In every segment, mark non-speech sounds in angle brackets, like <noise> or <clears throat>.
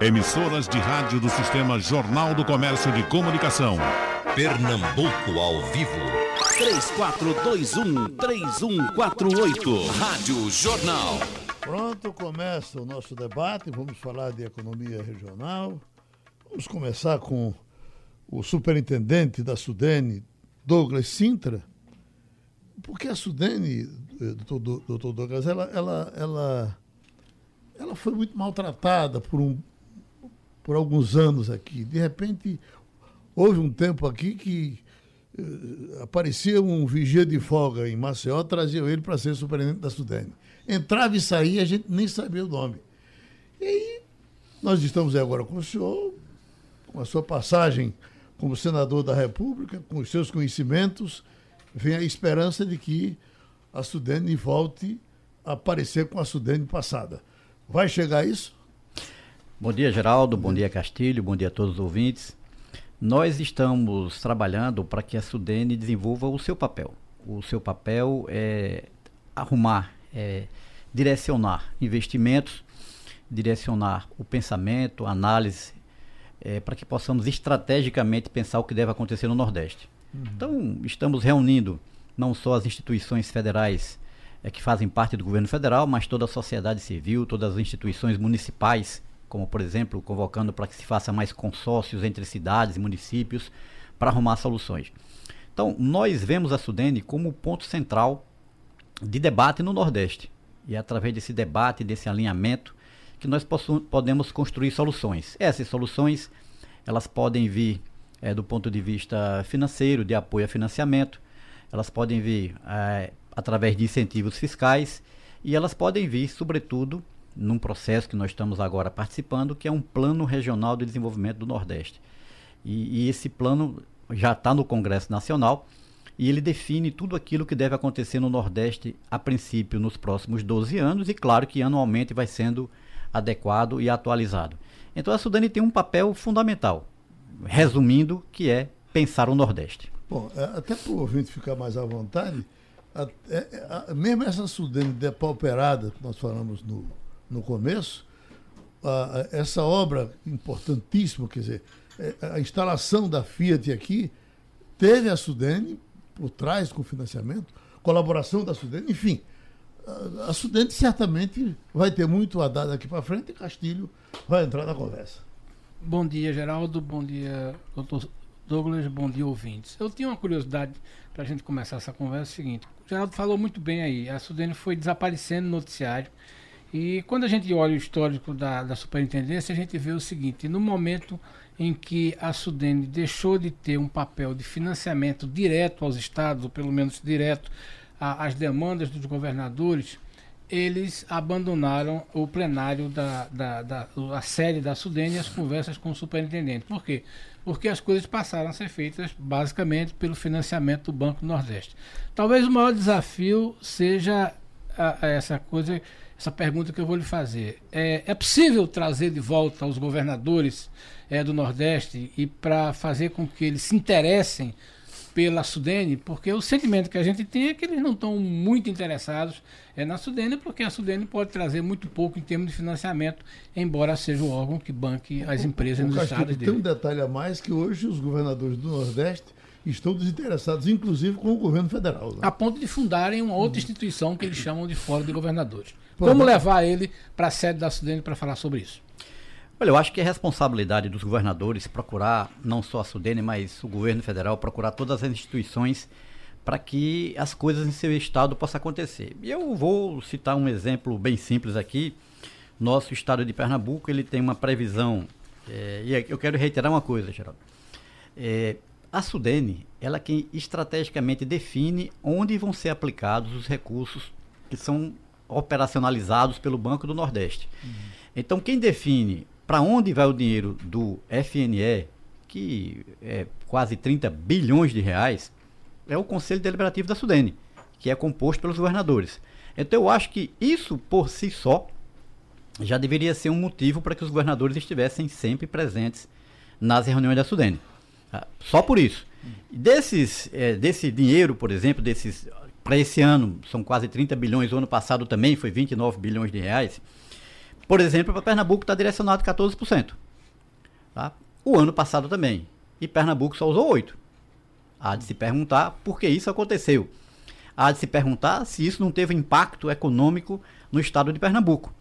Emissoras de rádio do Sistema Jornal do Comércio de Comunicação. Pernambuco ao vivo. 3421-3148. Rádio Jornal. Pronto, começa o nosso debate. Vamos falar de economia regional. Vamos começar com o superintendente da Sudene, Douglas Sintra. Porque a Sudene, eh, doutor, doutor Douglas, ela, ela, ela, ela foi muito maltratada por um por alguns anos aqui. De repente, houve um tempo aqui que uh, aparecia um vigia de folga em Maceió, trazia ele para ser superintendente da Sudene. Entrava e saía, a gente nem sabia o nome. E aí, nós estamos agora com o senhor, com a sua passagem como senador da República, com os seus conhecimentos, vem a esperança de que a Sudene volte a aparecer com a Sudene passada. Vai chegar isso? Bom dia, Geraldo. Bom dia, Castilho. Bom dia a todos os ouvintes. Nós estamos trabalhando para que a Sudene desenvolva o seu papel. O seu papel é arrumar, é direcionar investimentos, direcionar o pensamento, a análise, é, para que possamos estrategicamente pensar o que deve acontecer no Nordeste. Uhum. Então, estamos reunindo não só as instituições federais é, que fazem parte do governo federal, mas toda a sociedade civil, todas as instituições municipais como por exemplo convocando para que se faça mais consórcios entre cidades e municípios para arrumar soluções. Então, nós vemos a Sudene como ponto central de debate no Nordeste. E é através desse debate, desse alinhamento, que nós podemos construir soluções. Essas soluções, elas podem vir é, do ponto de vista financeiro, de apoio a financiamento, elas podem vir é, através de incentivos fiscais e elas podem vir, sobretudo, num processo que nós estamos agora participando, que é um plano regional de desenvolvimento do Nordeste. E, e esse plano já está no Congresso Nacional e ele define tudo aquilo que deve acontecer no Nordeste, a princípio, nos próximos 12 anos, e claro que anualmente vai sendo adequado e atualizado. Então a Sudane tem um papel fundamental, resumindo, que é pensar o Nordeste. Bom, é, até para o ouvinte ficar mais à vontade, a, a, é, a, mesmo essa Sudane depauperada que nós falamos no, no começo, a, essa obra importantíssima, quer dizer, é, a instalação da Fiat aqui teve a Sudene por trás com financiamento, colaboração da Sudene, enfim. A, a Sudene certamente vai ter muito a dar daqui para frente e Castilho vai entrar na conversa. Bom dia, Geraldo. Bom dia, doutor Douglas. Bom dia, ouvintes. Eu tinha uma curiosidade para a gente começar essa conversa. É o seguinte: o Geraldo falou muito bem aí. A Sudene foi desaparecendo no noticiário e quando a gente olha o histórico da, da superintendência, a gente vê o seguinte: no momento em que a Sudene deixou de ter um papel de financiamento direto aos estados, ou pelo menos direto às demandas dos governadores, eles abandonaram o plenário da, da, da a sede da Sudene e as conversas com o superintendente. Por quê? Porque as coisas passaram a ser feitas basicamente pelo financiamento do Banco Nordeste. Talvez o maior desafio seja a, a essa coisa essa pergunta que eu vou lhe fazer. É, é possível trazer de volta os governadores é, do Nordeste e para fazer com que eles se interessem pela Sudene, porque o sentimento que a gente tem é que eles não estão muito interessados é, na Sudene, porque a Sudene pode trazer muito pouco em termos de financiamento, embora seja o órgão que banque as empresas o, o nos estados dele. Tem um detalhe a mais que hoje os governadores do Nordeste estão desinteressados, inclusive com o governo federal. Né? A ponto de fundarem uma outra instituição que eles chamam de Fórum de Governadores. Como levar ele para a sede da Sudene para falar sobre isso? Olha, eu acho que é responsabilidade dos governadores procurar, não só a Sudene, mas o governo federal, procurar todas as instituições para que as coisas em seu estado possam acontecer. E eu vou citar um exemplo bem simples aqui. Nosso estado de Pernambuco, ele tem uma previsão, é, e eu quero reiterar uma coisa, Geraldo. É, a Sudene, ela é quem estrategicamente define onde vão ser aplicados os recursos que são operacionalizados pelo Banco do Nordeste. Uhum. Então, quem define para onde vai o dinheiro do FNE, que é quase 30 bilhões de reais, é o Conselho Deliberativo da Sudene, que é composto pelos governadores. Então, eu acho que isso por si só já deveria ser um motivo para que os governadores estivessem sempre presentes nas reuniões da Sudene. Ah, só por isso. Desses, é, desse dinheiro, por exemplo, desses para esse ano são quase 30 bilhões, o ano passado também foi 29 bilhões de reais. Por exemplo, para Pernambuco está direcionado 14%. Tá? O ano passado também. E Pernambuco só usou 8%. Há de se perguntar por que isso aconteceu. Há de se perguntar se isso não teve impacto econômico no estado de Pernambuco.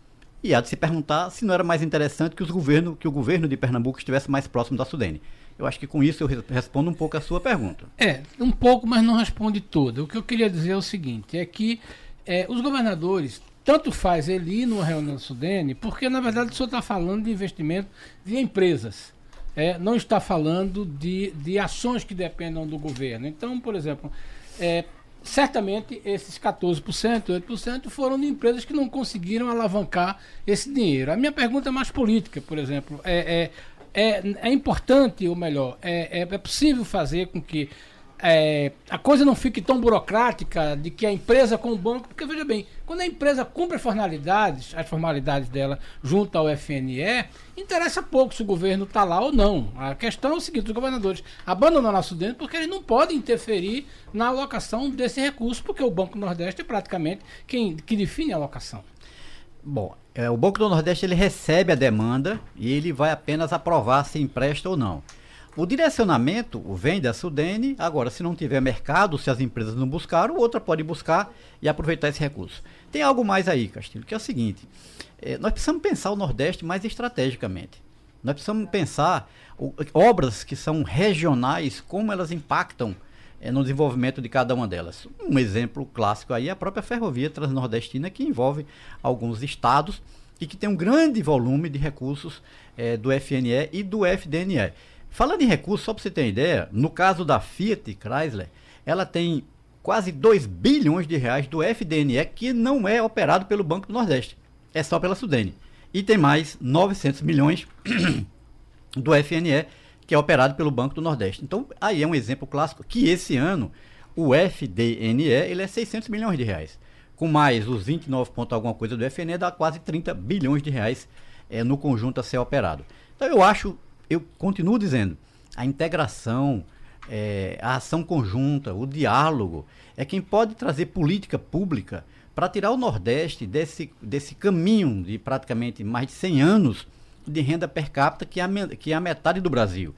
E há de se perguntar se não era mais interessante que, os governo, que o governo de Pernambuco estivesse mais próximo da Sudene. Eu acho que com isso eu respondo um pouco a sua pergunta. É, um pouco, mas não responde toda. O que eu queria dizer é o seguinte: é que é, os governadores, tanto faz ele ir numa reunião da Sudene, porque na verdade o senhor está falando de investimento de empresas. É, não está falando de, de ações que dependam do governo. Então, por exemplo, é, certamente esses 14%, 8% foram de empresas que não conseguiram alavancar esse dinheiro. A minha pergunta é mais política, por exemplo. É, é, é, é importante, ou melhor, é, é, é possível fazer com que é, a coisa não fique tão burocrática de que a empresa com o banco. Porque veja bem, quando a empresa cumpre as formalidades, as formalidades dela junto ao FNE, interessa pouco se o governo está lá ou não. A questão é o seguinte: os governadores abandonam nosso dentro porque eles não podem interferir na alocação desse recurso, porque o Banco Nordeste é praticamente quem que define a alocação. Bom, é, o Banco do Nordeste ele recebe a demanda e ele vai apenas aprovar se empresta ou não. O direcionamento vem da Sudene, agora, se não tiver mercado, se as empresas não buscaram, outra pode buscar e aproveitar esse recurso. Tem algo mais aí, Castilho, que é o seguinte: é, nós precisamos pensar o Nordeste mais estrategicamente. Nós precisamos pensar o, obras que são regionais, como elas impactam é, no desenvolvimento de cada uma delas. Um exemplo clássico aí é a própria ferrovia transnordestina, que envolve alguns estados e que tem um grande volume de recursos é, do FNE e do FDNE. Falando em recursos, só para você ter uma ideia, no caso da Fiat Chrysler, ela tem quase 2 bilhões de reais do FDNE que não é operado pelo Banco do Nordeste, é só pela Sudene. E tem mais 900 milhões <clears throat> do FNE que é operado pelo Banco do Nordeste. Então, aí é um exemplo clássico que esse ano o FDNE ele é 600 milhões de reais. Com mais os 29 pontos alguma coisa do FNE dá quase 30 bilhões de reais é, no conjunto a ser operado. Então eu acho eu continuo dizendo, a integração, é, a ação conjunta, o diálogo, é quem pode trazer política pública para tirar o Nordeste desse, desse caminho de praticamente mais de 100 anos de renda per capita, que é, a, que é a metade do Brasil.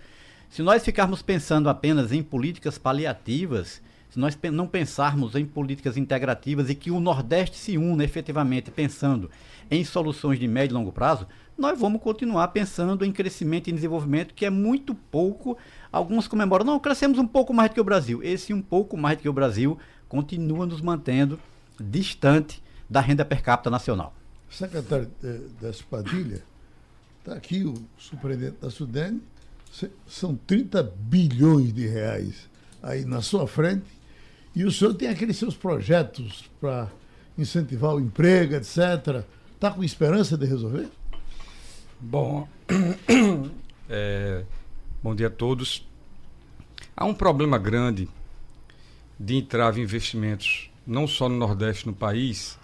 Se nós ficarmos pensando apenas em políticas paliativas, se nós não pensarmos em políticas integrativas e que o Nordeste se una efetivamente pensando em soluções de médio e longo prazo, nós vamos continuar pensando em crescimento e desenvolvimento, que é muito pouco. Alguns comemoram, não, crescemos um pouco mais do que o Brasil. Esse um pouco mais do que o Brasil continua nos mantendo distante da renda per capita nacional. Secretário da Espadilha, está aqui o superintendente da Sudene, são 30 bilhões de reais aí na sua frente, e o senhor tem aqueles seus projetos para incentivar o emprego, etc. Está com esperança de resolver? Bom, <clears throat> é, bom dia a todos. Há um problema grande de entrave em investimentos, não só no Nordeste, no país,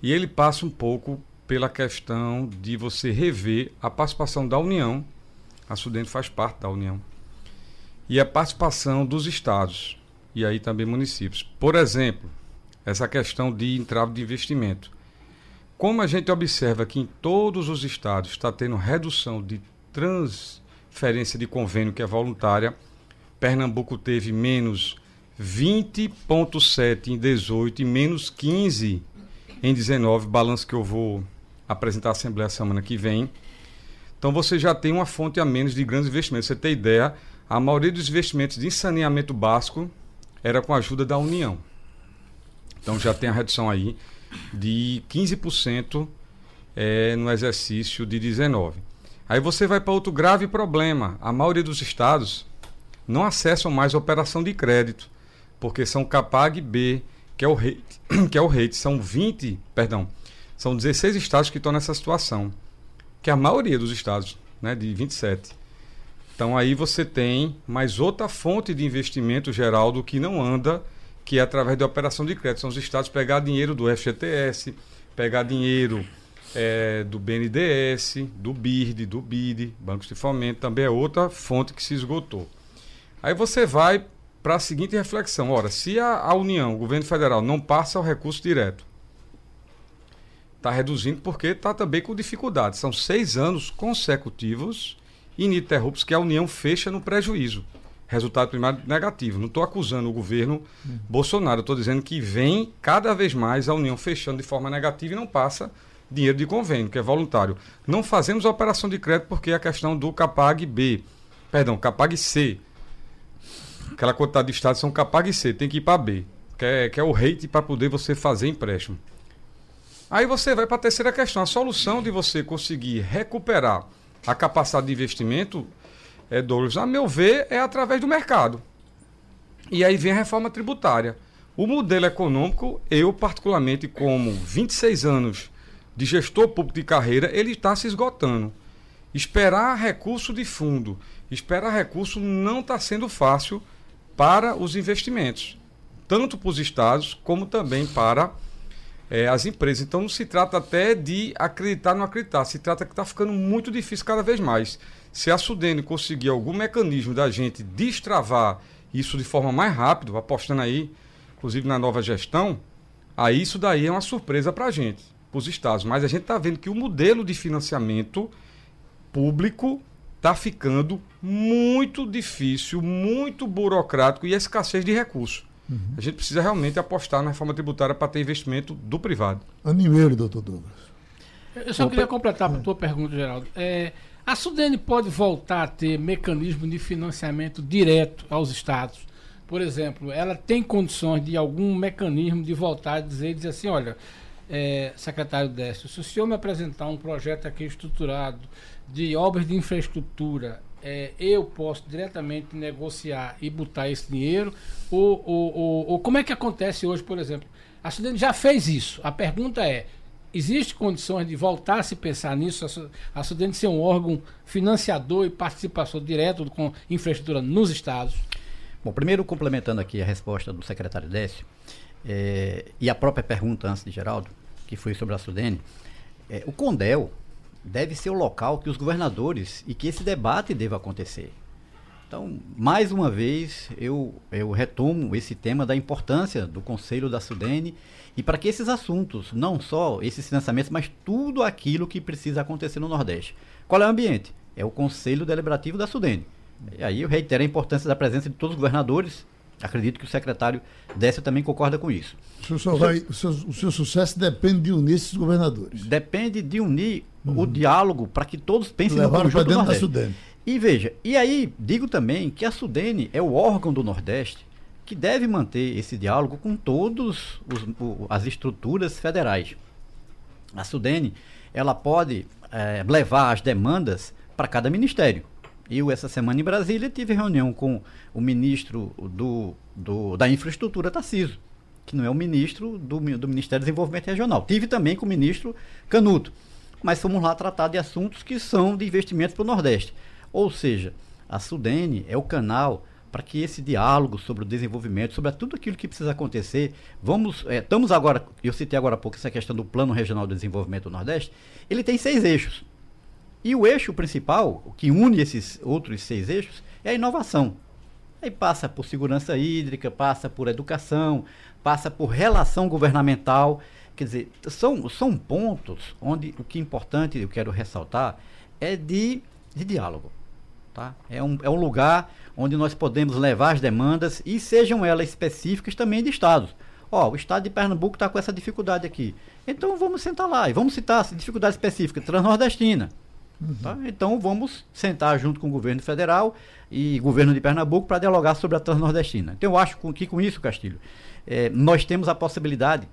e ele passa um pouco pela questão de você rever a participação da União, a Sudente faz parte da União, e a participação dos estados, e aí também municípios. Por exemplo, essa questão de entrave de investimento. Como a gente observa que em todos os estados está tendo redução de transferência de convênio que é voluntária, Pernambuco teve menos 20,7 em 18 e menos 15 em 19, balanço que eu vou apresentar à Assembleia semana que vem. Então você já tem uma fonte a menos de grandes investimentos. Você tem ideia, a maioria dos investimentos de saneamento básico era com a ajuda da União. Então já tem a redução aí de 15% é, no exercício de 19. Aí você vai para outro grave problema. A maioria dos estados não acessam mais operação de crédito, porque são Capag B, que é o rate, <clears throat> que é o rate, são 20, perdão, são 16 estados que estão nessa situação, que é a maioria dos estados, né, de 27. Então aí você tem mais outra fonte de investimento geral do que não anda que é através da operação de crédito. São os estados pegar dinheiro do FGTS, pegar dinheiro é, do BNDES, do BIRD, do BID, bancos de fomento, também é outra fonte que se esgotou. Aí você vai para a seguinte reflexão: ora, se a, a União, o governo federal, não passa o recurso direto, Está reduzindo porque está também com dificuldade. São seis anos consecutivos ininterruptos que a União fecha no prejuízo. Resultado primário negativo. Não estou acusando o governo uhum. Bolsonaro, estou dizendo que vem cada vez mais a União fechando de forma negativa e não passa dinheiro de convênio, que é voluntário. Não fazemos operação de crédito porque é a questão do Capag B, perdão, Capag C. Aquela quantidade de estados são Capag C, tem que ir para B, que é, que é o rate para poder você fazer empréstimo. Aí você vai para a terceira questão. A solução de você conseguir recuperar a capacidade de investimento, é, Douglas, a meu ver, é através do mercado. E aí vem a reforma tributária. O modelo econômico, eu particularmente, como 26 anos de gestor público de carreira, ele está se esgotando. Esperar recurso de fundo, esperar recurso não está sendo fácil para os investimentos, tanto para os estados como também para é, as empresas. Então não se trata até de acreditar ou não acreditar, se trata que está ficando muito difícil cada vez mais. Se a Sudene conseguir algum mecanismo da gente destravar isso de forma mais rápida, apostando aí, inclusive na nova gestão, aí isso daí é uma surpresa para a gente, para os estados. Mas a gente está vendo que o modelo de financiamento público está ficando muito difícil, muito burocrático e a escassez de recursos. Uhum. A gente precisa realmente apostar na reforma tributária para ter investimento do privado. Animeiro, doutor Douglas. Eu só Opa. queria completar para a tua pergunta, Geraldo. É, a Sudene pode voltar a ter mecanismo de financiamento direto aos estados? Por exemplo, ela tem condições de algum mecanismo de voltar a dizer, dizer assim, olha, é, secretário Décio, se o senhor me apresentar um projeto aqui estruturado de obras de infraestrutura é, eu posso diretamente negociar e botar esse dinheiro? Ou, ou, ou, ou, como é que acontece hoje, por exemplo? A Sudene já fez isso. A pergunta é: existe condições de voltar a se pensar nisso? A Sudene ser um órgão financiador e participação direta com infraestrutura nos estados? Bom, primeiro complementando aqui a resposta do secretário Décio é, e a própria pergunta antes de Geraldo, que foi sobre a Sudene, é, o Condel deve ser o local que os governadores e que esse debate deva acontecer. Então, mais uma vez, eu, eu retomo esse tema da importância do Conselho da Sudene e para que esses assuntos, não só esses financiamentos, mas tudo aquilo que precisa acontecer no Nordeste. Qual é o ambiente? É o Conselho Deliberativo da Sudene. E aí eu reitero a importância da presença de todos os governadores Acredito que o secretário Décio também concorda com isso. O, senhor vai, o, seu, o seu sucesso depende de unir esses governadores. Depende de unir uhum. o diálogo para que todos pensem Levaram no conjunto do Nordeste. Da Sudene. E veja, e aí digo também que a Sudene é o órgão do Nordeste que deve manter esse diálogo com todas as estruturas federais. A Sudene ela pode é, levar as demandas para cada ministério. Eu, essa semana em Brasília, tive reunião com o ministro do, do, da Infraestrutura, Tarciso, que não é o ministro do, do Ministério do Desenvolvimento Regional. Tive também com o ministro Canuto. Mas fomos lá tratar de assuntos que são de investimentos para o Nordeste. Ou seja, a Sudene é o canal para que esse diálogo sobre o desenvolvimento, sobre tudo aquilo que precisa acontecer, vamos, é, estamos agora, eu citei agora há pouco essa questão do Plano Regional de Desenvolvimento do Nordeste, ele tem seis eixos. E o eixo principal, que une esses outros seis eixos, é a inovação. Aí passa por segurança hídrica, passa por educação, passa por relação governamental. Quer dizer, são, são pontos onde o que é importante, eu quero ressaltar, é de, de diálogo. Tá? É, um, é um lugar onde nós podemos levar as demandas e sejam elas específicas também de estados. Ó, o estado de Pernambuco está com essa dificuldade aqui. Então vamos sentar lá e vamos citar dificuldade específica, transnordestina. Uhum. Tá? Então vamos sentar junto com o governo federal e governo de Pernambuco para dialogar sobre a Transnordestina. Então eu acho que com isso, Castilho, é, nós temos a possibilidade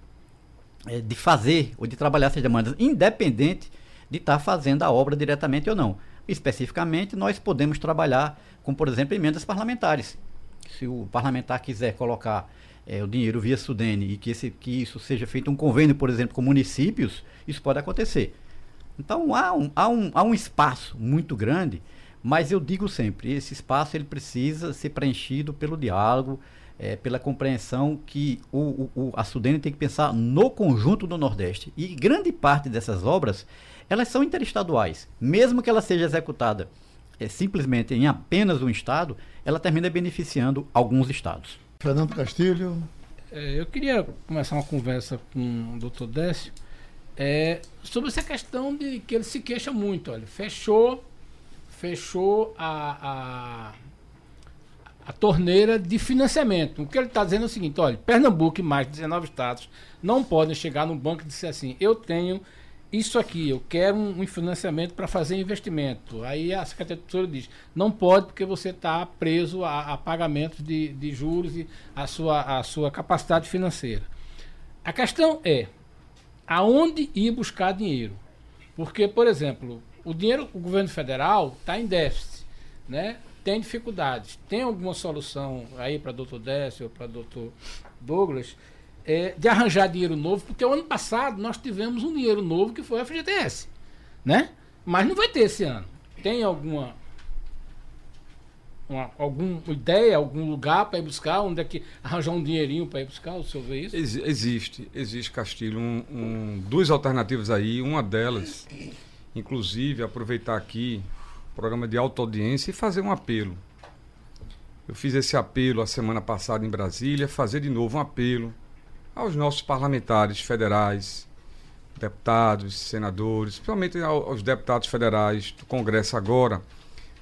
é, de fazer ou de trabalhar essas demandas, independente de estar tá fazendo a obra diretamente ou não. Especificamente, nós podemos trabalhar com, por exemplo, emendas parlamentares. Se o parlamentar quiser colocar é, o dinheiro via Sudene e que, esse, que isso seja feito um convênio, por exemplo, com municípios, isso pode acontecer. Então há um, há um, há um espaço muito grande, mas eu digo sempre, esse espaço ele precisa ser preenchido pelo diálogo, é, pela compreensão que o, o, a Sudene tem que pensar no conjunto do Nordeste. E grande parte dessas obras, elas são interestaduais. Mesmo que ela seja executada é, simplesmente em apenas um estado, ela termina beneficiando alguns estados. Fernando Castilho. É, eu queria começar uma conversa com o doutor Décio é, sobre essa questão de que ele se queixa muito. Olha, fechou, fechou a, a, a torneira de financiamento. O que ele está dizendo é o seguinte: olha, Pernambuco e mais 19 estados não podem chegar no banco e dizer assim: eu tenho isso aqui, eu quero um, financiamento para fazer investimento. Aí a Secretaria de Tesouro diz, não pode porque você está preso a, a pagamentos de, de juros e a sua, a sua capacidade financeira. A questão é, aonde ir buscar dinheiro? Porque, por exemplo, o dinheiro, o governo federal está em déficit, né? tem dificuldades. Tem alguma solução aí para doutor Décio ou para doutor Douglas? é, de arranjar dinheiro novo, porque o ano passado nós tivemos um dinheiro novo que foi o FGTS, né? Mas não vai ter esse ano. Tem alguma uma, alguma ideia, algum lugar para ir buscar? Onde é que arranjar um dinheirinho para ir buscar? O senhor vê isso? Ex existe, existe, Castilho, um, um, duas alternativas aí. Uma delas, inclusive, aproveitar aqui o programa de auto-audiência e fazer um apelo. Eu fiz esse apelo a semana passada em Brasília, fazer de novo um apelo aos nossos parlamentares federais, deputados, senadores, principalmente aos deputados federais do Congresso agora,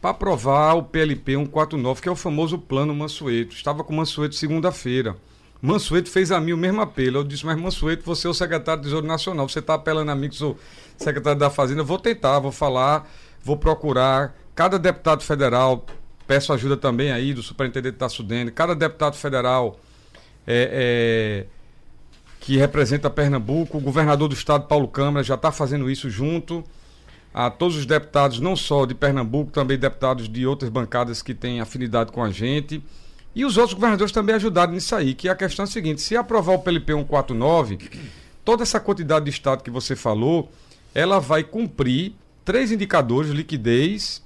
para aprovar o PLP 149, que é o famoso Plano Mansueto. Estava com o Mansueto segunda-feira. Mansueto fez a mim o mesmo apelo. Eu disse, mas Mansueto, você é o secretário do Tesouro Nacional, você está apelando a mim que sou secretário da Fazenda. Eu vou tentar, vou falar, vou procurar. Cada deputado federal, peço ajuda também aí do superintendente da Sudene, cada deputado federal é, é que representa Pernambuco. O governador do estado, Paulo Câmara, já está fazendo isso junto a todos os deputados, não só de Pernambuco, também deputados de outras bancadas que têm afinidade com a gente. E os outros governadores também ajudaram nisso aí, que a questão é a seguinte, se aprovar o PLP 149, toda essa quantidade de estado que você falou, ela vai cumprir três indicadores, liquidez,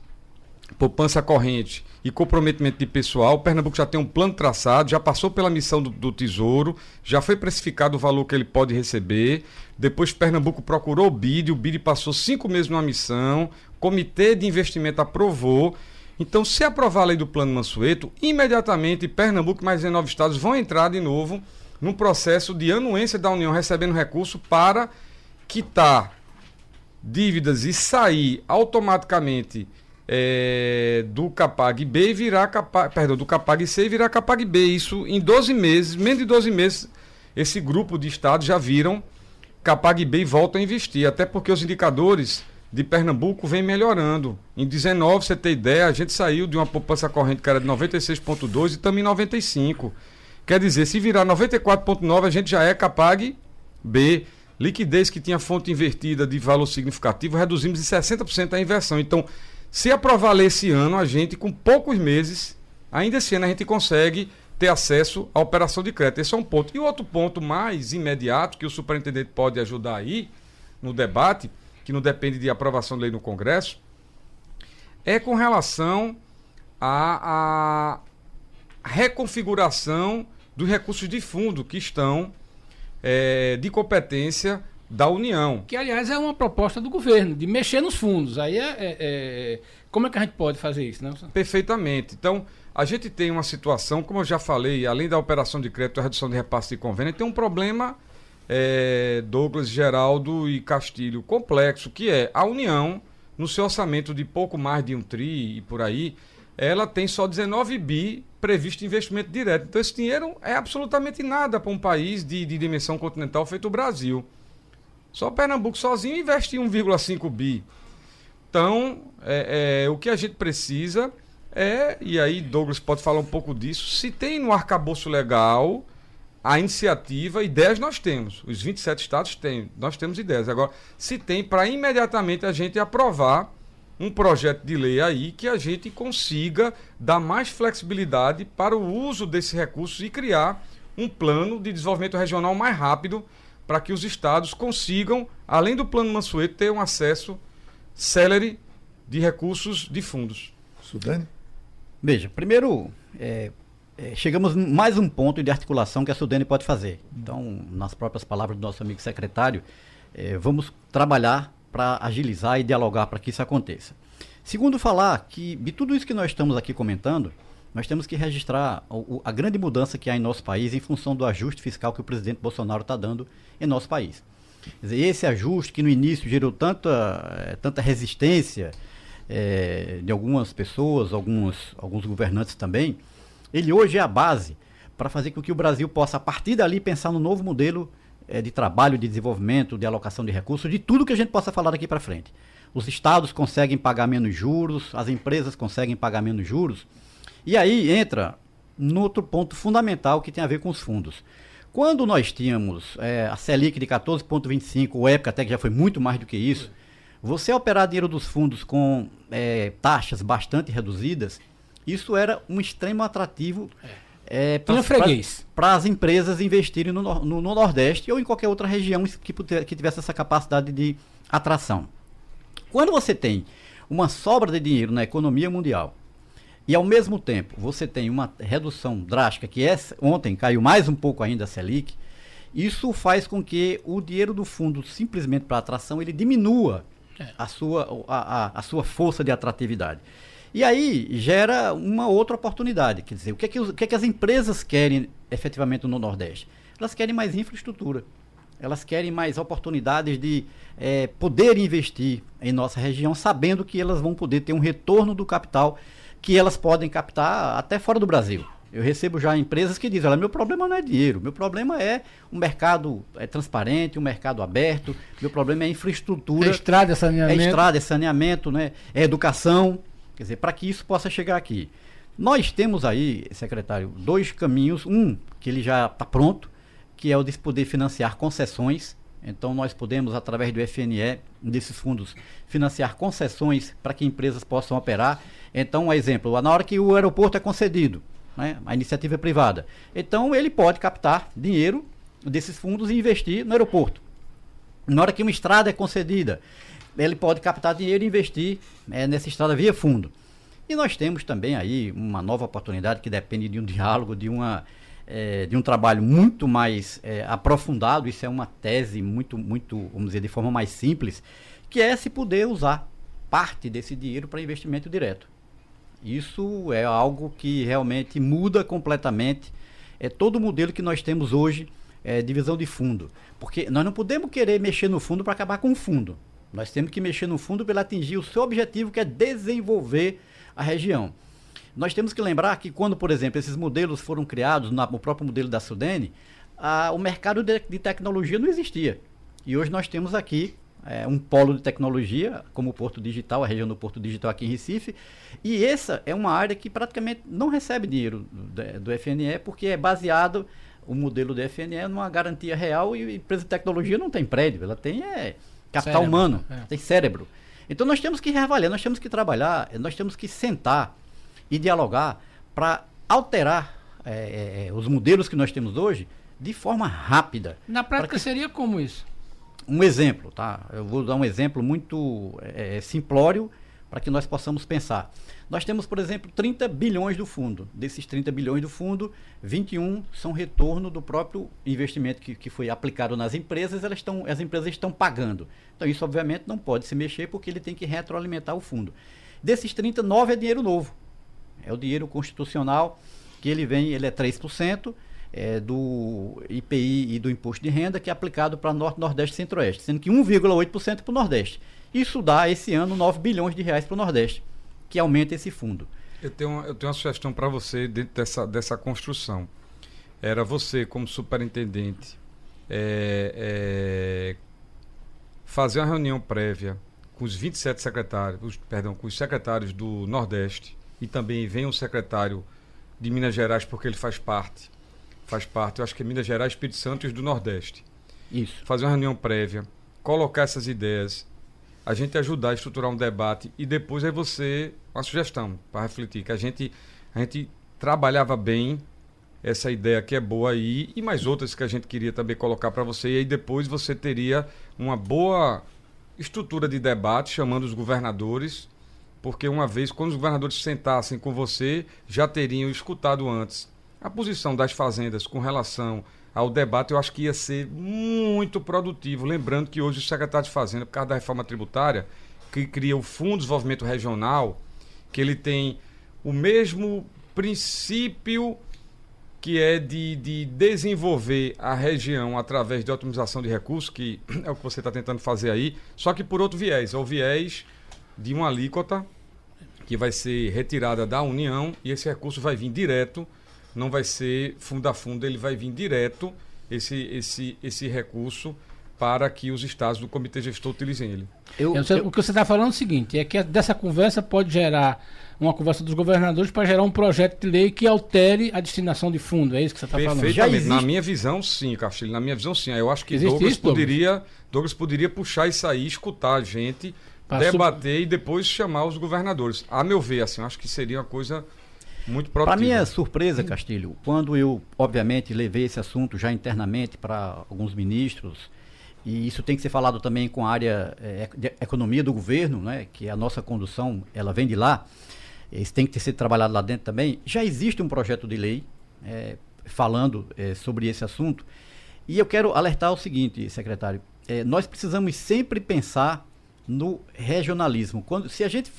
poupança corrente e comprometimento de pessoal. O Pernambuco já tem um plano traçado, já passou pela missão do, do, Tesouro, já foi precificado o valor que ele pode receber. Depois Pernambuco procurou o BID, o BID passou cinco meses numa missão, Comitê de Investimento aprovou. Então, se aprovar a lei do Plano Mansueto, imediatamente Pernambuco e mais 19 estados vão entrar de novo num processo de anuência da União recebendo recurso para quitar dívidas e sair automaticamente é, do Capag B virar Capag, perdão, do Capag C virar Capag B. Isso em 12 meses, menos de 12 meses, esse grupo de estados já viram Capag B e voltam a investir, até porque os indicadores de Pernambuco vêm melhorando. Em 19, você tem ideia, a gente saiu de uma poupança corrente que era de 96,2 e também 95. Quer dizer, se virar 94,9, a gente já é Capag B. Liquidez que tinha fonte invertida de valor significativo, reduzimos de 60% a inversão. Então, se aprovar lei esse ano, a gente, com poucos meses, ainda esse ano, a gente consegue ter acesso à operação de crédito. Esse é um ponto. E o outro ponto mais imediato, que o superintendente pode ajudar aí no debate, que não depende de aprovação de lei no Congresso, é com relação à, reconfiguração dos recursos de fundo que estão é, de competência da União. Que, aliás, é uma proposta do governo, de mexer nos fundos. Aí é, é, é, Como é que a gente pode fazer isso? Né? Perfeitamente. Então, a gente tem uma situação, como eu já falei, além da operação de crédito, a redução de repasse de convênio, tem um problema, é, Douglas, Geraldo e Castilho, complexo, que é a União, no seu orçamento de pouco mais de um tri e por aí, ela tem só 19 bi previsto investimento direto. Então, esse dinheiro é absolutamente nada para um país de, de dimensão continental feito o Brasil. Só Pernambuco sozinho investe 1,5 bi. Então, é, é, o que a gente precisa é, e aí Douglas pode falar um pouco disso, se tem no arcabouço legal a iniciativa, ideias nós temos. Os 27 estados têm, nós temos ideias. Agora, se tem para imediatamente a gente aprovar um projeto de lei aí que a gente consiga dar mais flexibilidade para o uso desses recursos e criar um plano de desenvolvimento regional mais rápido para que os estados consigam, além do plano Mansueto, ter um acesso célere de recursos de fundos. Sudane? Veja, primeiro, é, é, chegamos mais um ponto de articulação que a Sudene pode fazer. Então, nas próprias palavras do nosso amigo secretário, é, vamos trabalhar para agilizar e dialogar para que isso aconteça. Segundo, falar que de tudo isso que nós estamos aqui comentando, nós temos que registrar a, grande mudança que há em nosso país em função do ajuste fiscal que o presidente Bolsonaro está dando em nosso país. Esse ajuste que no início gerou tanta, eh, tanta resistência é, de algumas pessoas, alguns, alguns governantes também, ele hoje é a base para fazer com que o Brasil possa, a partir dali, pensar no novo modelo é, de trabalho, de desenvolvimento, de alocação de recursos, de tudo que a gente possa falar daqui para frente. Os estados conseguem pagar menos juros, as empresas conseguem pagar menos juros. E aí entra no outro ponto fundamental que tem a ver com os fundos. Quando nós tínhamos é, a Selic de 14,25, ou época até que já foi muito mais do que isso, você operar dinheiro dos fundos com é, taxas bastante reduzidas, isso era um extremo atrativo é, para as empresas investirem no, no, no, Nordeste ou em qualquer outra região que, que tivesse essa capacidade de atração. Quando você tem uma sobra de dinheiro na economia mundial e ao mesmo tempo você tem uma redução drástica, que é, ontem caiu mais um pouco ainda a Selic, isso faz com que o dinheiro do fundo, simplesmente para atração, ele diminua é. a, sua, a, a, a sua força de atratividade. E aí gera uma outra oportunidade. Quer dizer, o que é que, o que, é que as empresas querem efetivamente no Nordeste? Elas querem mais infraestrutura. Elas querem mais oportunidades de é, poder investir em nossa região, sabendo que elas vão poder ter um retorno do capital que elas podem captar até fora do Brasil. Eu recebo já empresas que dizem, olha, meu problema não é dinheiro, meu problema é um mercado é, transparente, um mercado aberto, meu problema é infraestrutura. É estrada, saneamento. É estrada, é saneamento, né? é educação. Quer dizer, para que isso possa chegar aqui. Nós temos aí, secretário, dois caminhos. Um, que ele já está pronto, que é o de poder financiar concessões. Então, nós podemos, através do FNE, desses fundos, financiar concessões para que empresas possam operar. Então, um exemplo, na hora que o aeroporto é concedido, né, a iniciativa é privada, então ele pode captar dinheiro desses fundos e investir no aeroporto. Na hora que uma estrada é concedida, ele pode captar dinheiro e investir é, nessa estrada via fundo. E nós temos também aí uma nova oportunidade que depende de um diálogo, de, uma, é, de um trabalho muito mais é, aprofundado. Isso é uma tese muito, muito, vamos dizer, de forma mais simples, que é se poder usar parte desse dinheiro para investimento direto. Isso é algo que realmente muda completamente é todo o modelo que nós temos hoje é, divisão de fundo. Porque nós não podemos querer mexer no fundo para acabar com o fundo. Nós temos que mexer no fundo para atingir o seu objetivo, que é desenvolver a região. Nós temos que lembrar que quando, por exemplo, esses modelos foram criados, no próprio modelo da Sudene, a, o mercado de, de, tecnologia não existia. E hoje nós temos aqui é, um polo de tecnologia, como o Porto Digital, a região do Porto Digital aqui em Recife. E essa é uma área que praticamente não recebe dinheiro do, do FNE, porque é baseado o modelo do FNE numa garantia real e a empresa de tecnologia não tem prédio, ela tem é, capital cérebro, humano, é. tem cérebro. Então nós temos que reavaliar, nós temos que trabalhar, nós temos que sentar e dialogar para alterar é, é, é, os modelos que nós temos hoje de forma rápida. Na prática que... seria como isso? Um exemplo, tá? Eu vou dar um exemplo muito é, é simplório para que nós possamos pensar. Nós temos, por exemplo, 30 bilhões do fundo. Desses 30 bilhões do fundo, 21 são retorno do próprio investimento que, que foi aplicado nas empresas, elas estão, as empresas estão pagando. Então, isso, obviamente, não pode se mexer porque ele tem que retroalimentar o fundo. Desses 30, 9 é dinheiro novo. É o dinheiro constitucional que ele vem, ele é 3%. É, do IPI e do imposto de renda que é aplicado para Norte, Nordeste e Centro-Oeste, sendo que 1,8% para o Nordeste. Isso dá esse ano 9 bilhões de reais para o Nordeste que aumenta esse fundo. Eu tenho uma, eu tenho uma sugestão para você dentro dessa, dessa construção. Era você, como superintendente, é, é, fazer uma reunião prévia com os 27 secretários, os, perdão, com os secretários do Nordeste e também vem o secretário de Minas Gerais, porque ele faz parte. Faz parte, eu acho que é Minas Gerais, Espírito Santo e do Nordeste. Isso. Fazer uma reunião prévia, colocar essas ideias, a gente ajudar a estruturar um debate e depois é você uma sugestão para refletir que a gente a gente trabalhava bem essa ideia que é boa aí e mais outras que a gente queria também colocar para você e aí depois você teria uma boa estrutura de debate chamando os governadores porque uma vez quando os governadores sentassem com você já teriam escutado antes a posição das fazendas com relação ao debate, eu acho que ia ser muito produtivo. Lembrando que hoje o secretário de Fazenda, por causa da reforma tributária, que cria o Fundo de Desenvolvimento Regional, que ele tem o mesmo princípio que é de, de desenvolver a região através de otimização de recursos, que <clears throat> é o que você está tentando fazer aí, só que por outro viés, é o viés de uma alíquota que vai ser retirada da União e esse recurso vai vir direto, não vai ser fundo a fundo, ele vai vir direto, esse, esse, esse recurso, para que os estados do comitê gestor utilizem ele. Eu, eu, o que você está falando é o seguinte, é que dessa conversa pode gerar uma conversa dos governadores para gerar um projeto de lei que altere a destinação de fundo. É isso que você está falando? Perfeitamente. Na minha visão, sim, Castilho. Na minha visão, sim. Eu acho que Douglas, isso, poderia, Douglas? Douglas poderia puxar isso aí, escutar a gente, debater e depois chamar os governadores. A meu ver, assim, acho que seria uma coisa muito produtiva. Para minha surpresa, Castilho, quando eu, obviamente, levei esse assunto já internamente para alguns ministros, e isso tem que ser falado também com a área é, de economia do governo, né, que é a nossa condução, ela vem de lá, isso tem que ter sido trabalhado lá dentro também. Já existe um projeto de lei é, falando é, sobre esse assunto. E eu quero alertar o seguinte, secretário: nós precisamos sempre pensar no regionalismo. Quando, se a gente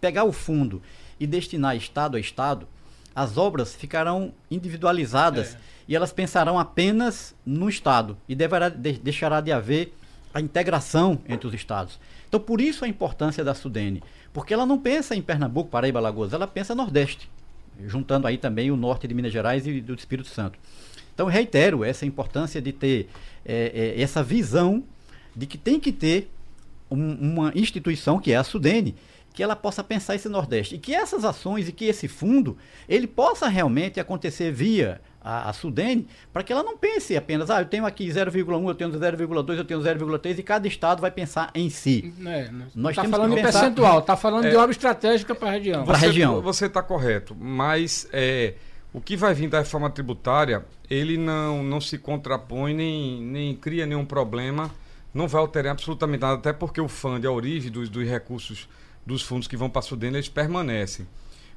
pegar o fundo e destinar estado a estado, as obras ficarão individualizadas é. e elas pensarão apenas no estado e deverá, de, deixará de haver a integração entre os estados. Então, por isso a importância da Sudene. Porque ela não pensa em Pernambuco, Paraíba, Alagoas, ela pensa Nordeste, juntando aí também o norte de Minas Gerais e do Espírito Santo. Então, reitero essa importância de ter é, é, essa visão de que tem que ter um, uma instituição, que é a Sudene, que ela possa pensar esse Nordeste. E que essas ações e que esse fundo, ele possa realmente acontecer via a, a Sudene, para que ela não pense apenas, ah, eu tenho aqui 0,1, eu tenho 0,2, eu tenho 0,3, e cada estado vai pensar em si. É, Nós está falando de pensar... percentual, está falando é, de obra estratégica para a região. Para a região. Você está correto, mas é, o que vai vir da reforma tributária, ele não, não se contrapõe nem, nem cria nenhum problema, não vai alterar absolutamente nada, até porque o fundo, a origem dos, dos recursos dos fundos que vão para a Sudene, eles permanecem.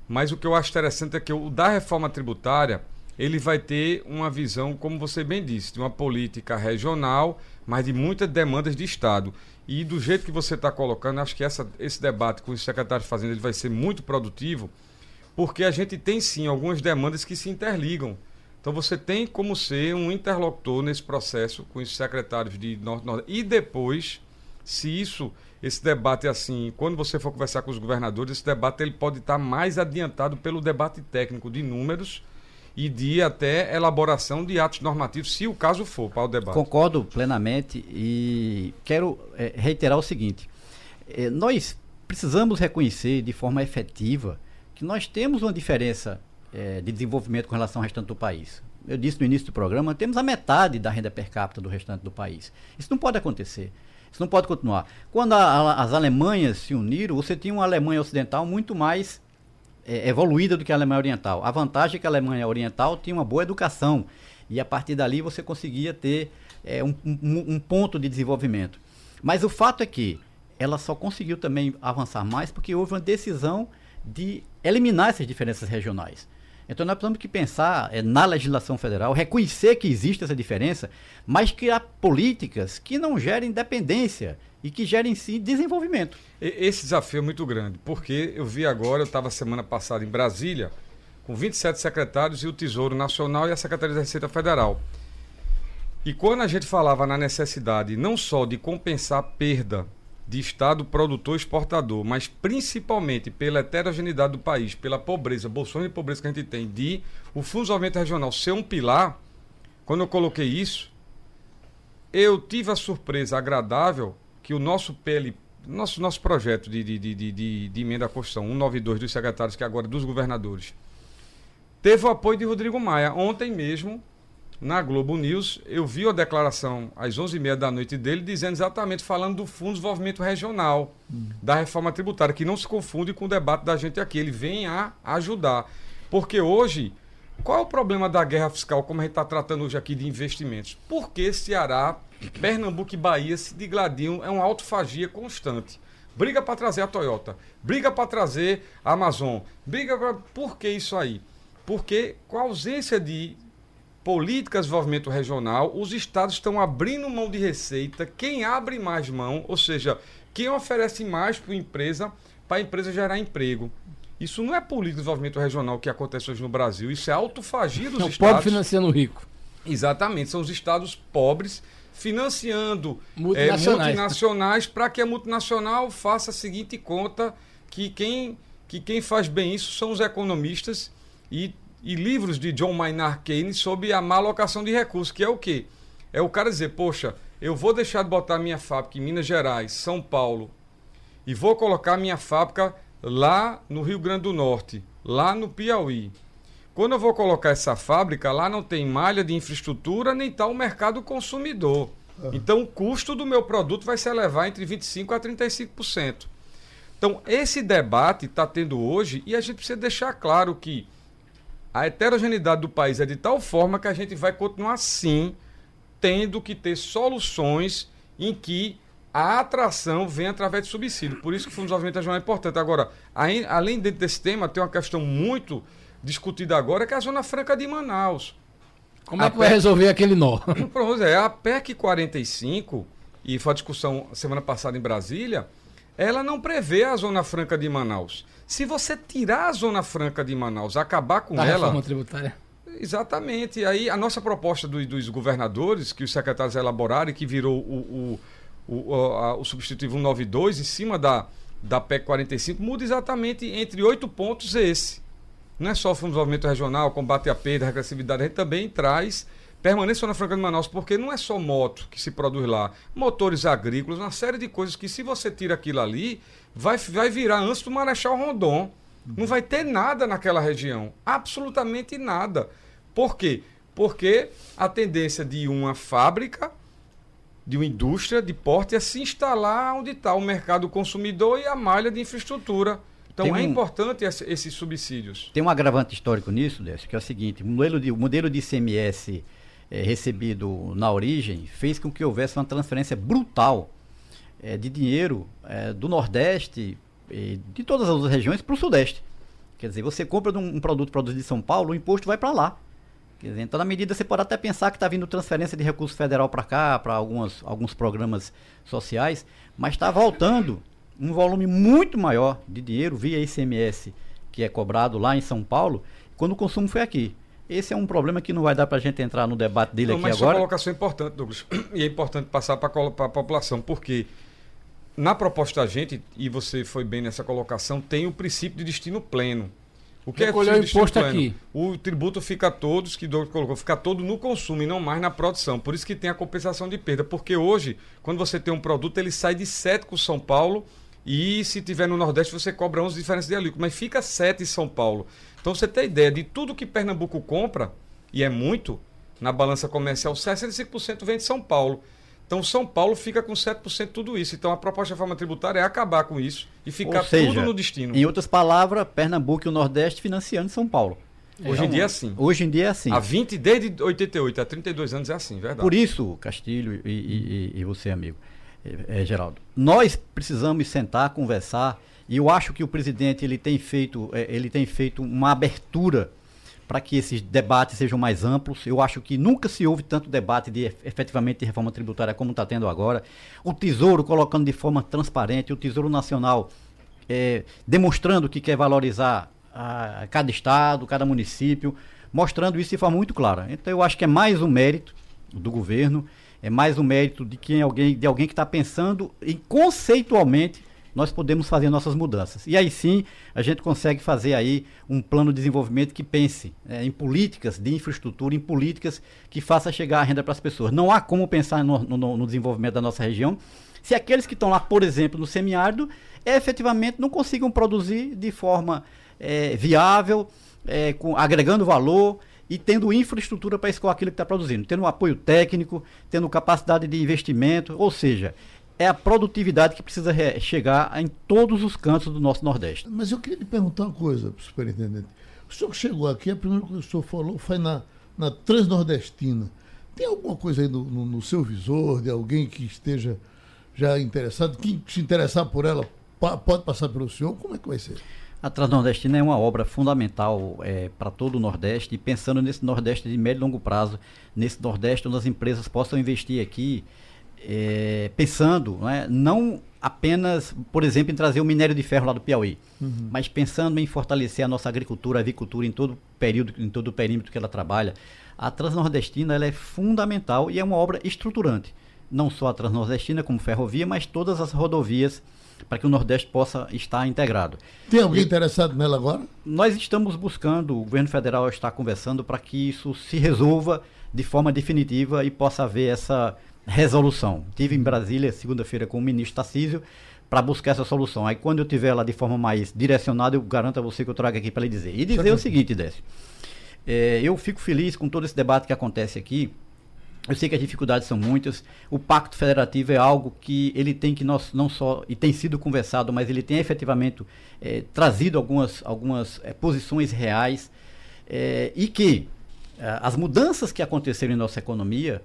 Mas o que eu acho interessante é que o da reforma tributária ele vai ter uma visão, como você bem disse, de uma política regional, mas de muitas demandas de Estado. E do jeito que você está colocando, acho que essa, esse debate com o secretário de Fazenda ele vai ser muito produtivo, porque a gente tem sim algumas demandas que se interligam. Então você tem como ser um interlocutor nesse processo com os secretários de Norte Norte. E depois, se isso, esse debate é assim, quando você for conversar com os governadores, esse debate ele pode estar mais adiantado pelo debate técnico de números e de até elaboração de atos normativos, se o caso for, para o debate. Concordo plenamente e quero é, reiterar o seguinte: é, nós precisamos reconhecer de forma efetiva que nós temos uma diferença é, de desenvolvimento com relação ao restante do país. Eu disse no início do programa, temos a metade da renda per capita do restante do país. Isso não pode acontecer. Isso não pode continuar. Quando a, a, as Alemanhas se uniram, você tinha uma Alemanha Ocidental muito mais é, evoluída do que a Alemanha Oriental. A vantagem é que a Alemanha Oriental tinha uma boa educação e a partir dali você conseguia ter é, um, um, um ponto de desenvolvimento. Mas o fato é que ela só conseguiu também avançar mais porque houve uma decisão de eliminar essas diferenças regionais. Então nós precisamos que pensar é, na legislação federal, reconhecer que existe essa diferença, mas criar políticas que não gerem dependência e que gerem sim desenvolvimento. Esse desafio é muito grande, porque eu vi agora, eu estava semana passada em Brasília, com 27 secretários e o Tesouro Nacional e a Secretaria da Receita Federal. E quando a gente falava na necessidade não só de compensar a perda de Estado produtor exportador, mas principalmente pela heterogeneidade do país, pela pobreza, bolsões de pobreza que a gente tem, de o Fundo de Desenvolvimento Regional ser um pilar, quando eu coloquei isso, eu tive a surpresa agradável que o nosso PL, nosso, nosso projeto de, de, de, de, de emenda à Constituição 192 dos secretários, que agora é dos governadores, teve o apoio de Rodrigo Maia. Ontem mesmo, na Globo News, eu vi a declaração às 11h30 da noite dele, dizendo exatamente, falando do Fundo de Desenvolvimento Regional, hum. da reforma tributária, que não se confunde com o debate da gente aqui. Ele vem a ajudar. Porque hoje, qual é o problema da guerra fiscal, como a gente está tratando hoje aqui de investimentos? Por que Ceará Pernambuco e Bahia se digladiam, é uma autofagia constante. Briga para trazer a Toyota, briga para trazer a Amazon, briga pra... Por que isso aí? Porque com a ausência de políticas de desenvolvimento regional, os estados estão abrindo mão de receita. Quem abre mais mão, ou seja, quem oferece mais para a empresa, para a empresa gerar emprego. Isso não é política de desenvolvimento regional que acontece hoje no Brasil, isso é autofagia dos Não, o estados. pobre financiando o rico. Exatamente, são os estados pobres financiando é, Multinacionais. multinacionais para que a multinacional faça a seguinte conta que quem, que quem faz bem isso são os economistas e, e livros de John Maynard Keynes sobre a má alocação de recursos, que é o quê? É o cara dizer, poxa, eu vou deixar de botar minha fábrica em Minas Gerais, São Paulo, e vou colocar minha fábrica lá no Rio Grande do Norte, lá no Piauí. Quando eu vou colocar essa fábrica, lá não tem malha de infraestrutura, nem está o mercado consumidor. Então o custo do meu produto vai se elevar entre 25% a 35%. Então, esse debate está tendo hoje e a gente precisa deixar claro que a heterogeneidade do país é de tal forma que a gente vai continuar assim, tendo que ter soluções em que a atração vem através de subsídio. Por isso que o Fundo de Desenvolvimento Regional é importante. Agora, além desse tema, tem uma questão muito discutida agora, que é a Zona Franca de Manaus. Como é A que vai PEC resolver aquele nó? <laughs> É a PEC 45, e foi a discussão semana passada em Brasília, ela não prevê a Zona Franca de Manaus. Se você tirar a Zona Franca de Manaus, acabar com Da ela, reforma tributária. Exatamente. Aí a nossa proposta do- dos governadores, que os secretários elaboraram e que virou o, o, o, a- o substitutivo 192 em cima da, da PEC 45, muda exatamente entre oito pontos esse. Não é só o Fundo de Desenvolvimento Regional, combate à perda, regressividade, a gente também traz permanência na Franca de Manaus, porque não é só moto que se produz lá, motores agrícolas, uma série de coisas que se você tira aquilo ali, vai, vai virar antes do Marechal Rondon. Não vai ter nada naquela região, absolutamente nada. Por quê? Porque a tendência de uma fábrica, de uma indústria de porte é se instalar onde está o mercado consumidor e a malha de infraestrutura. Então é um- importante esse- esses subsídios. Tem um agravante histórico nisso, Décio, que é o seguinte: o modelo de, o modelo de ICMS eh, recebido na origem fez com que houvesse uma transferência brutal eh, de dinheiro eh, do Nordeste e de todas as outras regiões para o Sudeste. Quer dizer, você compra um, um produto produzido em São Paulo, o imposto vai para lá. Quer dizer, então, na medida, você pode até pensar que está vindo transferência de recurso federal para cá, para alguns programas sociais, mas está voltando um volume muito maior de dinheiro via ICMS, que é cobrado lá em São Paulo, quando o consumo foi aqui. Esse é um problema que não vai dar para a gente entrar no debate dele Não, aqui mas agora. colocação é importante, Douglas. <clears throat> E é importante passar para a população, porque na proposta da gente, e você foi bem nessa colocação, tem o princípio de destino pleno. O que Recolher é o destino imposto pleno? aqui. O tributo fica todos, que Douglas colocou, fica todo no consumo e não mais na produção. Por isso que tem a compensação de perda. Porque hoje, quando você tem um produto, ele sai de 7 com São Paulo e se tiver no Nordeste você cobra 11 diferenças de alíquota, mas fica 7 em São Paulo. Então você tem ideia de tudo que Pernambuco compra, e é muito, na balança comercial, 65% vem de São Paulo. Então São Paulo fica com 7% de tudo isso. Então a proposta de reforma tributária é acabar com isso e ficar seja, tudo no destino. Em outras palavras, Pernambuco e o Nordeste financiando São Paulo. Hoje em dia é assim. Hoje em dia é assim. Há 20, desde 88 a 32 anos é assim, verdade. Por isso, Castilho e, e- e- você, amigo, eh, eh, Geraldo, nós precisamos sentar, conversar, e eu acho que o presidente ele tem feito, eh, ele tem feito uma abertura para que esses debates sejam mais amplos. Eu acho que nunca se houve tanto debate de ef- efetivamente de reforma tributária como está tendo agora. O Tesouro colocando de forma transparente, o Tesouro Nacional eh, demonstrando que quer valorizar a, cada estado, cada município, mostrando isso de forma muito clara. Então eu acho que é mais um mérito do governo, é mais um mérito de quem alguém, de alguém que está pensando em conceitualmente nós podemos fazer nossas mudanças. E aí sim a gente consegue fazer aí um plano de desenvolvimento que pense eh, em políticas de infraestrutura, em políticas que faça chegar a renda para as pessoas. Não há como pensar no, no- no desenvolvimento da nossa região se aqueles que estão lá, por exemplo, no semiárido, efetivamente não consigam produzir de forma eh, viável, eh, com- agregando valor e tendo infraestrutura para escoar aquilo que está produzindo, tendo um apoio técnico, tendo capacidade de investimento, ou seja, é a produtividade que precisa re- chegar em todos os cantos do nosso Nordeste. Mas eu queria lhe perguntar uma coisa, superintendente. O senhor que chegou aqui, a primeira coisa que o senhor falou foi na, na Transnordestina. Tem alguma coisa aí no, no- no seu visor de alguém que esteja já interessado? Quem se interessar por ela pode passar pelo senhor? Como é que vai ser? A Transnordestina é uma obra fundamental para todo o Nordeste e pensando nesse Nordeste de médio e longo prazo, nesse Nordeste onde as empresas possam investir aqui é, pensando né, não apenas, por exemplo, em trazer o minério de ferro lá do Piauí, uhum. mas pensando em fortalecer a nossa agricultura, a avicultura em todo o período, em todo o perímetro que ela trabalha. A Transnordestina ela é fundamental e é uma obra estruturante. Não só a Transnordestina como ferrovia, mas todas as rodovias para que o Nordeste possa estar integrado. Tem alguém e, interessado nela agora? Nós estamos buscando, o governo federal está conversando para que isso se resolva de forma definitiva e possa haver essa resolução. Tive em Brasília segunda-feira com o ministro Tarcísio para buscar essa solução. Aí quando eu tiver lá de forma mais direcionada, eu garanto a você que eu trago aqui para lhe dizer. E dizer o seguinte, Décio. É, eu fico feliz com todo esse debate que acontece aqui. Eu sei que as dificuldades são muitas. O pacto federativo é algo que ele tem que nós, não só e tem sido conversado, mas ele tem efetivamente é, trazido algumas, algumas é, posições reais é, e que é, as mudanças que aconteceram em nossa economia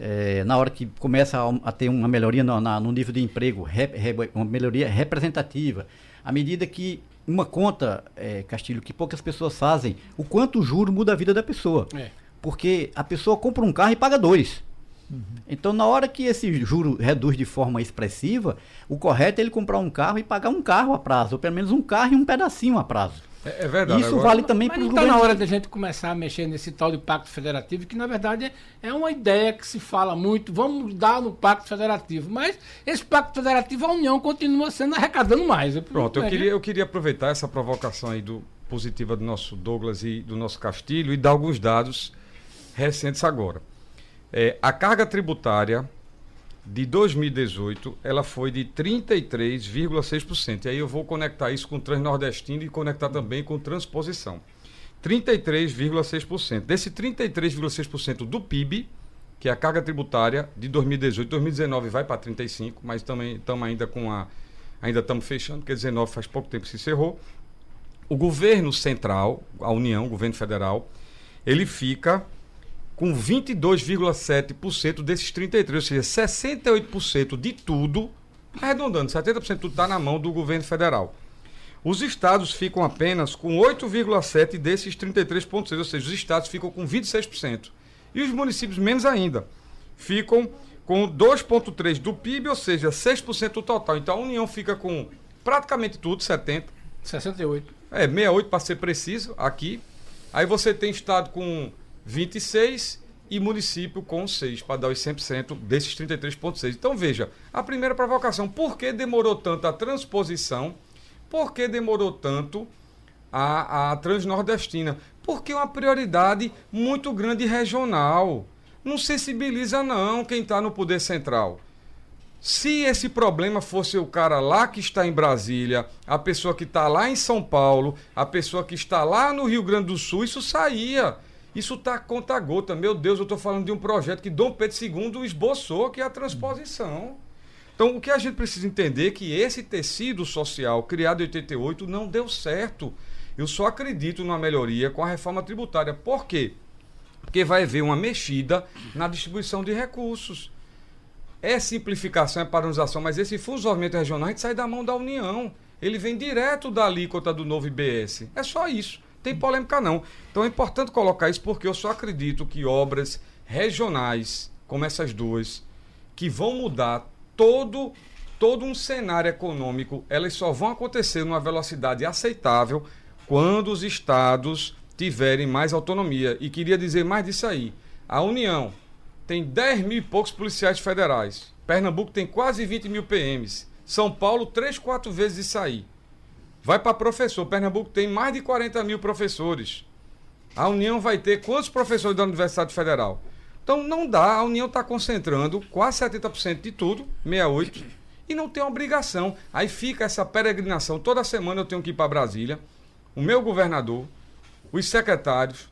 é, na hora que começa a, a ter uma melhoria no, na, no nível de emprego, rep, rep, uma melhoria representativa, à medida que uma conta, é, Castilho, que poucas pessoas fazem, o quanto o juro muda a vida da pessoa. É. Porque a pessoa compra um carro e paga dois. Uhum. Então, na hora que esse juro reduz de forma expressiva, o correto é ele comprar um carro e pagar um carro a prazo, ou pelo menos um carro e um pedacinho a prazo. É, é verdade. Isso agora... vale também para o Não está na hora da gente começar a mexer nesse tal de pacto federativo, que na verdade é uma ideia que se fala muito, vamos dar no pacto federativo. Mas esse pacto federativo, a União continua sendo arrecadando mais. Pronto, eu, é, queria, eu queria aproveitar essa provocação aí do, positiva do nosso Douglas e do nosso Castilho e dar alguns dados recentes agora. É, a carga tributária de 2018, ela foi de 33,6%. E aí eu vou conectar isso com o Transnordestino e conectar também com transposição. 33,6%. Desse 33,6% do PIB, que é a carga tributária de 2018, 2019 vai para 35, mas também estamos ainda com a ainda estamos fechando, porque 19 faz pouco tempo que se encerrou. O governo central, a União, o governo federal, ele fica com 22,7% desses 33%, ou seja, 68% de tudo, arredondando, 70% de tudo está na mão do governo federal. Os estados ficam apenas com 8,7% desses 33,6%, ou seja, os estados ficam com 26%. E os municípios menos ainda, ficam com 2,3% do PIB, ou seja, 6% do total. Então a União fica com praticamente tudo, 70%. 68%. É, 68% para ser preciso, aqui. Aí você tem estado com 26 e município com 6, para dar os 100% desses 33,6. Então veja, a primeira provocação, por que demorou tanto a transposição? Por que demorou tanto a, a transnordestina? Porque é uma prioridade muito grande regional. Não sensibiliza não quem está no poder central. Se esse problema fosse o cara lá que está em Brasília, a pessoa que está lá em São Paulo, a pessoa que está lá no Rio Grande do Sul, isso saía. Isso está conta gota. Meu Deus, eu estou falando de um projeto que Dom Pedro II esboçou, que é a transposição. Então, o que a gente precisa entender é que esse tecido social criado em 88 não deu certo. Eu só acredito numa melhoria com a reforma tributária. Por quê? Porque vai haver uma mexida na distribuição de recursos. É simplificação, é padronização, mas esse funcionamento regional a gente sai da mão da União. Ele vem direto da alíquota do novo IBS. É só isso tem polêmica não. Então é importante colocar isso porque eu só acredito que obras regionais, como essas duas, que vão mudar todo todo um cenário econômico, elas só vão acontecer numa velocidade aceitável quando os estados tiverem mais autonomia. E queria dizer mais disso aí. A União tem 10 mil e poucos policiais federais. Pernambuco tem quase 20 mil PMs. São Paulo, três, quatro vezes isso aí. Vai para professor. Pernambuco tem mais de 40 mil professores. A União vai ter quantos professores da Universidade Federal? Então não dá, a União está concentrando quase 70% de tudo, 68%, e não tem obrigação. Aí fica essa peregrinação. Toda semana eu tenho que ir para Brasília, o meu governador, os secretários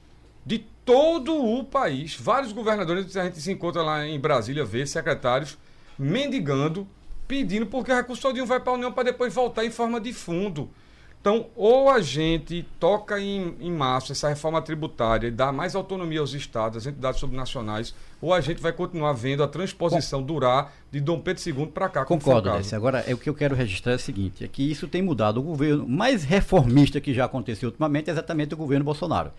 de todo o país, vários governadores, a gente se encontra lá em Brasília, vê secretários mendigando, pedindo, porque o recurso todinho vai para a União para depois voltar em forma de fundo. Então, ou a gente toca em, em março essa reforma tributária e dá mais autonomia aos estados, às entidades subnacionais, ou a gente vai continuar vendo a transposição durar de Dom Pedro II para cá. Concordo, Desse. Agora, é, o que eu quero registrar é o seguinte, é que isso tem mudado. O governo mais reformista que já aconteceu ultimamente é exatamente o governo Bolsonaro.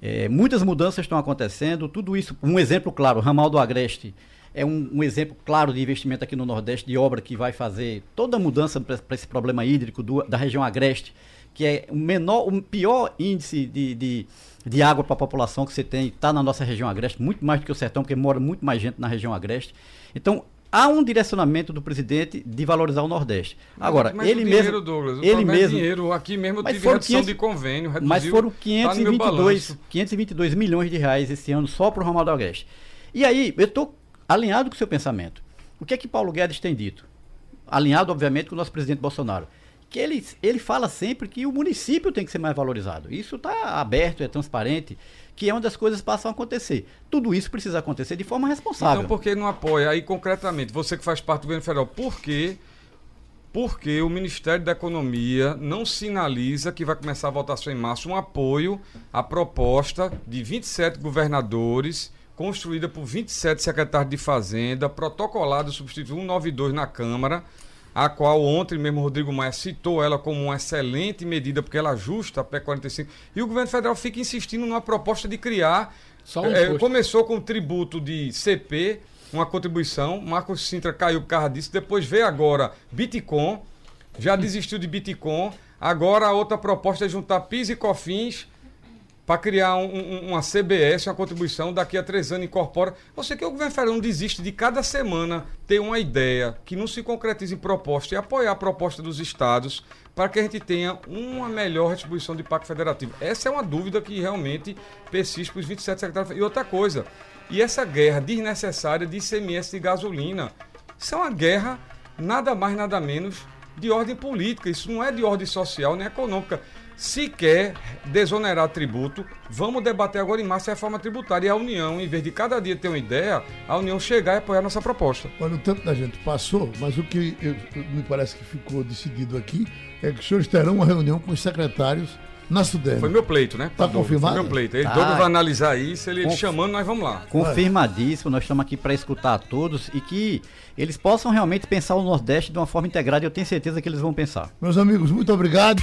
É, muitas mudanças estão acontecendo, tudo isso, um exemplo claro, o ramal do Agreste é um, um, exemplo claro de investimento aqui no Nordeste, de obra que vai fazer toda a mudança para esse problema hídrico do, da região agreste, que é o menor, o pior índice de, de, de água para a população que você tem, está na nossa região agreste, muito mais do que o sertão, porque mora muito mais gente na região agreste. Então, há um direcionamento do presidente de valorizar o Nordeste. Agora, mas ele dinheiro, mesmo, Douglas, o ele é mesmo, dinheiro. Aqui mesmo eu Mas tive foram redução 500 de convênio, reduziu, mas foram tá no meu 522, balanço. 522 milhões de reais esse ano só para o ramal do Agreste. E aí, eu estou alinhado com o seu pensamento. O que é que Paulo Guedes tem dito? Alinhado, obviamente, com o nosso presidente Bolsonaro. Que ele, ele fala sempre que o município tem que ser mais valorizado. Isso está aberto, é transparente, que é onde as coisas passam a acontecer. Tudo isso precisa acontecer de forma responsável. Então por que não apoia? Aí concretamente, você que faz parte do governo federal, por que porque o Ministério da Economia não sinaliza que vai começar a votação em março um apoio à proposta de 27 governadores, construída por 27 secretários de Fazenda, protocolada substituindo 192 na Câmara, a qual ontem mesmo Rodrigo Maia citou ela como uma excelente medida, porque ela ajusta a PEC 45. E o governo federal fica insistindo numa proposta de criar. Só um imposto. começou com o tributo de CP, uma contribuição. Marcos Sintra caiu por causa disso. Depois veio agora Bitcoin. Já desistiu de Bitcoin. Agora a outra proposta é juntar PIS e COFINS para criar um- um- uma CBS, uma contribuição, daqui a três anos incorpora. Você que o governo federal não desiste de cada semana ter uma ideia que não se concretiza em proposta e apoiar a proposta dos estados para que a gente tenha uma melhor distribuição de pacto federativo. Essa é uma dúvida que realmente persiste para os 27 secretários. E outra coisa, e essa guerra desnecessária de ICMS de gasolina, isso é uma guerra nada mais, nada menos de ordem política. Isso não é de ordem social nem econômica. Se quer desonerar tributo, vamos debater agora em março a reforma tributária. E a União, em vez de cada dia ter uma ideia, a União chegar e apoiar nossa proposta. Olha, o tempo da gente passou, mas o que eu- me parece que ficou decidido aqui é que os senhores terão uma reunião com os secretários na Sudene. Foi meu pleito, né? Tá Douglas? confirmado? Foi meu pleito. Ele Tá. Douglas vai analisar isso, ele, Conf- chamando, nós vamos lá. Confirmadíssimo, nós estamos aqui para escutar a todos e que eles possam realmente pensar o Nordeste de uma forma integrada e eu tenho certeza que eles vão pensar. Meus amigos, muito obrigado.